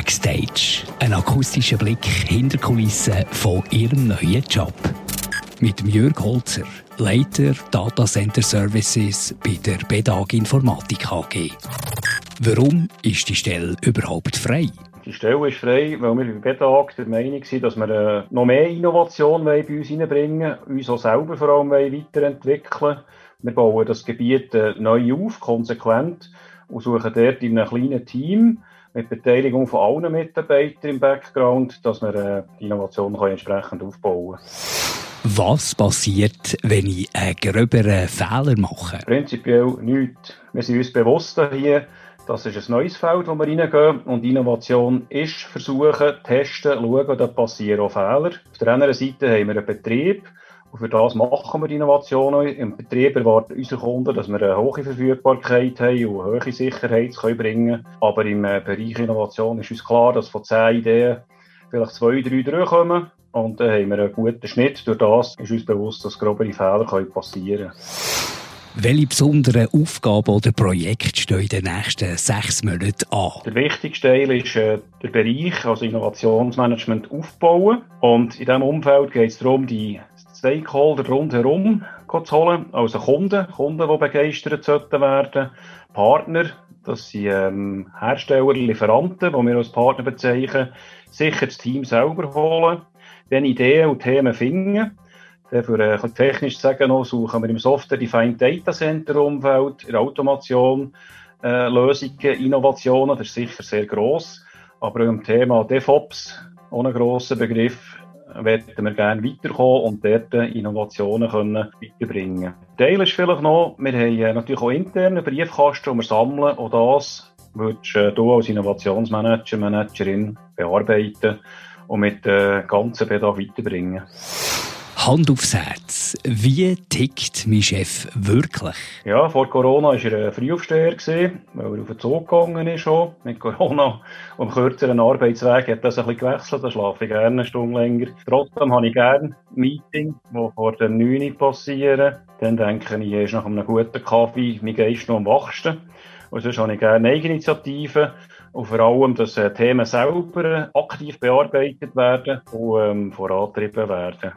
Backstage. Ein akustischer Blick hinter Kulissen von Ihrem neuen Job. Mit Jörg Holzer, Leiter Data Center Services bei der BEDAG Informatik AG. Warum ist die Stelle überhaupt frei? Die Stelle ist frei, weil wir bei BEDAG der Meinung sind, dass wir äh, noch mehr Innovation bei uns hineinbringen wollen, uns auch selber vor allem weiterentwickeln Wir bauen das Gebiet äh, neu auf, konsequent, und suchen dort in einem kleinen Team mit Beteiligung von allen Mitarbeitern im Background, dass wir äh, die Innovation entsprechend aufbauen können. Was passiert, wenn ich einen gröberen Fehler mache? Prinzipiell nichts. Wir sind uns bewusst hier, das ist ein neues Feld, wo wir reingehen. Und Innovation ist versuchen, testen, schauen, da passieren auch Fehler. Auf der anderen Seite haben wir einen Betrieb. Und für das machen wir Innovationen. Im Betrieb erwarten unsere Kunden, dass wir eine hohe Verfügbarkeit haben und eine hohe Sicherheit bringen können. Aber im äh, Bereich Innovation ist uns klar, dass von zehn Ideen vielleicht zwei, drei durchkommen. Und dann haben wir einen guten Schnitt. Durch das ist uns bewusst, dass grobere Fehler passieren können. Welche besonderen Aufgaben oder Projekte stehen in den nächsten sechs Monaten an? Der wichtigste Teil ist äh, der Bereich, also Innovationsmanagement aufbauen. Und in diesem Umfeld geht es darum, die Stakeholder rundherum zu holen. Also Kunden, Kunden, die begeistert sollten werden. Partner, das sind ähm, Hersteller, Lieferanten, die wir als Partner bezeichnen. Sicher das Team selber holen. Dann Ideen und Themen finden für äh, technisch zu sagen, noch, suchen wir im Software-Defined Data Center Umfeld, in der Automation, äh, Lösungen, Innovationen, das ist sicher sehr gross. Aber im Thema DevOps, ohne grossen Begriff, werden wir gerne weiterkommen und dort Innovationen können weiterbringen Teil ist vielleicht noch, wir haben äh, natürlich auch interne Briefkasten, die wir sammeln. Auch das würdest äh, du als Innovationsmanager, Managerin bearbeiten und mit der ganzen Bedarf weiterbringen. Hand aufs Herz. Wie tickt mein Chef wirklich? Ja, vor Corona war er ein Frühaufsteher, weil er auf den Zug gegangen ist. Mit Corona und einem kürzeren Arbeitsweg hat das ein bisschen gewechselt. Da schlafe ich gerne eine Stunde länger. Trotzdem habe ich gerne Meeting, die vor der 9 Uhr passieren. Dann denke ich, ist nach einem guten Kaffee mein Geist noch am wachsten. Und sonst habe ich gerne Eigeninitiativen und vor allem, dass äh, Themen selber aktiv bearbeitet werden und ähm, vorantrieben werden.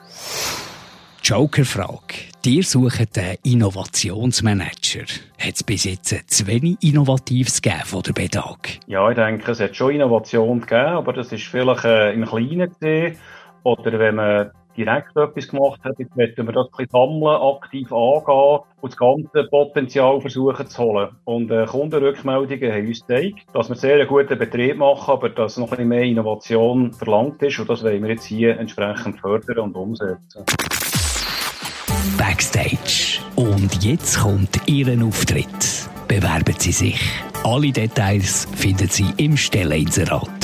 Joker-Frage. Dir sucht einen Innovationsmanager. Hat es bis jetzt zu wenig Innovatives gegeben von der BEDAG? Ja, ich denke, es hat schon Innovation gegeben, aber das ist vielleicht äh, im Kleinen gesehen. Oder wenn man direkt etwas gemacht hat, jetzt möchten wir das ein bisschen sammeln, aktiv angehen und das ganze Potenzial versuchen zu holen. Und äh, Kundenrückmeldungen haben uns gezeigt, dass wir sehr einen guten Betrieb machen, aber dass noch ein bisschen mehr Innovation verlangt ist und das wollen wir jetzt hier entsprechend fördern und umsetzen. Backstage. Und jetzt kommt Ihr Auftritt. Bewerben Sie sich. Alle Details finden Sie im Stelleinserat.